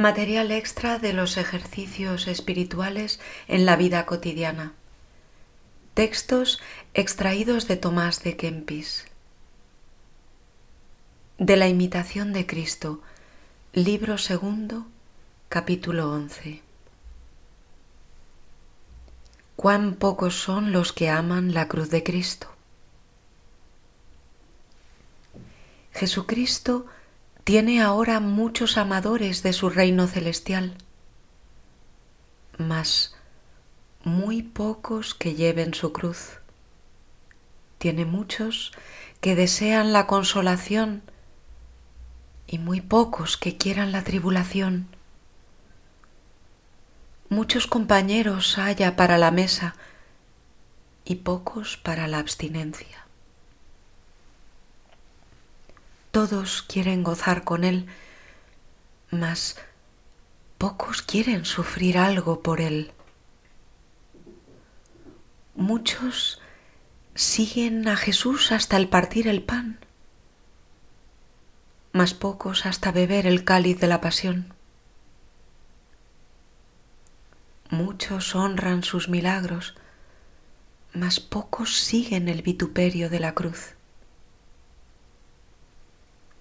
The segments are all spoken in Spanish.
Material extra de los ejercicios espirituales en la vida cotidiana. Textos extraídos de Tomás de Kempis. De la imitación de Cristo, libro segundo, capítulo once. Cuán pocos son los que aman la cruz de Cristo. Jesucristo tiene ahora muchos amadores de su reino celestial, mas muy pocos que lleven su cruz. Tiene muchos que desean la consolación y muy pocos que quieran la tribulación. Muchos compañeros haya para la mesa y pocos para la abstinencia. Todos quieren gozar con Él, mas pocos quieren sufrir algo por Él. Muchos siguen a Jesús hasta el partir el pan, mas pocos hasta beber el cáliz de la pasión. Muchos honran sus milagros, mas pocos siguen el vituperio de la cruz.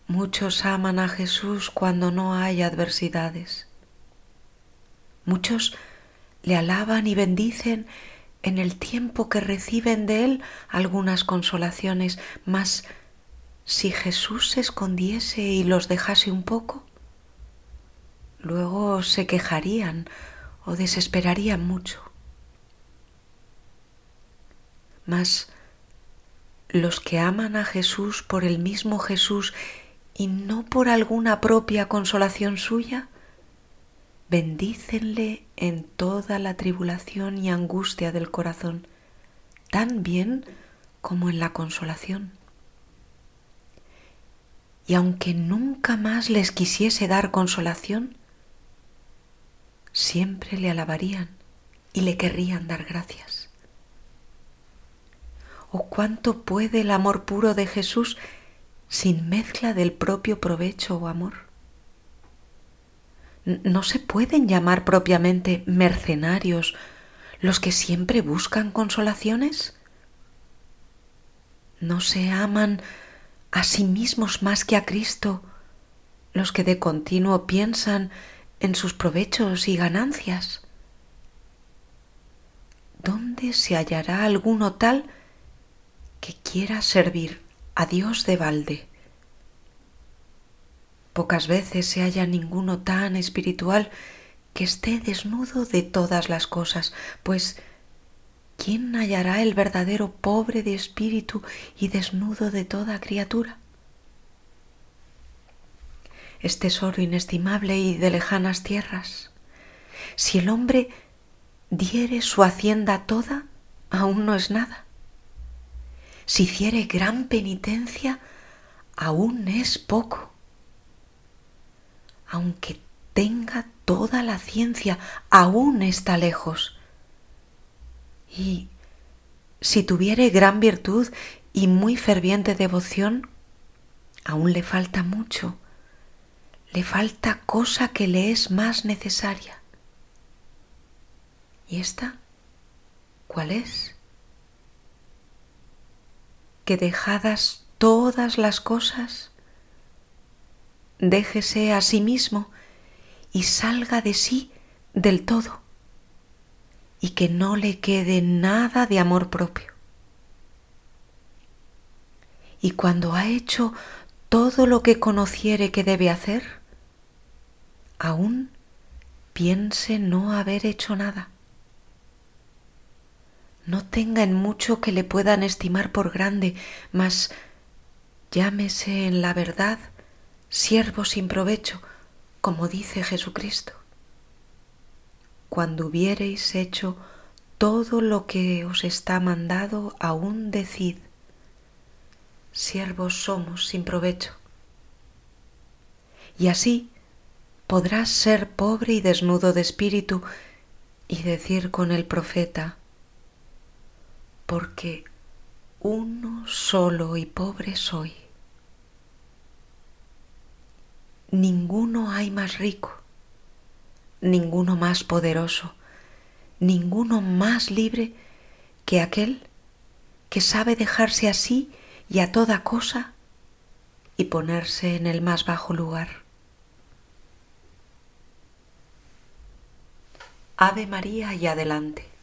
Muchos aman a Jesús cuando no hay adversidades. Muchos le alaban y bendicen en el tiempo que reciben de Él algunas consolaciones, mas si Jesús se escondiese y los dejase un poco, luego se quejarían o desesperarían mucho. Mas los que aman a Jesús por el mismo Jesús y no por alguna propia consolación suya, bendícenle en toda la tribulación y angustia del corazón, tan bien como en la consolación. Y aunque nunca más les quisiese dar consolación, siempre le alabarían y le querrían dar gracias. ¿O cuánto puede el amor puro de Jesús sin mezcla del propio provecho o amor. No se pueden llamar propiamente mercenarios los que siempre buscan consolaciones. No se aman a sí mismos más que a Cristo los que de continuo piensan en sus provechos y ganancias. ¿Dónde se hallará alguno tal que quiera servir a Dios de balde. Pocas veces se halla ninguno tan espiritual que esté desnudo de todas las cosas, pues ¿quién hallará el verdadero pobre de espíritu y desnudo de toda criatura? Es tesoro inestimable y de lejanas tierras. Si el hombre diere su hacienda toda, aún no es nada si hiciere gran penitencia, aún es poco. Aunque tenga toda la ciencia, aún está lejos. Y si tuviere gran virtud y muy ferviente devoción, aún le falta mucho, le falta cosa que le es más necesaria. ¿Y esta cuál es? Que dejadas todas las cosas, déjese a sí mismo y salga de sí del todo, y que no le quede nada de amor propio. Y cuando ha hecho todo lo que conociere que debe hacer, aún piense no haber hecho nada no tenga en mucho que le puedan estimar por grande, mas llámese en la verdad siervo sin provecho, como dice Jesucristo. Cuando hubiereis hecho todo lo que os está mandado, aún decid, siervos somos sin provecho. Y así podrás ser pobre y desnudo de espíritu y decir con el profeta, porque uno solo y pobre soy. Ninguno hay más rico, ninguno más poderoso, ninguno más libre que aquel que sabe dejarse así y a toda cosa y ponerse en el más bajo lugar. Ave María y adelante.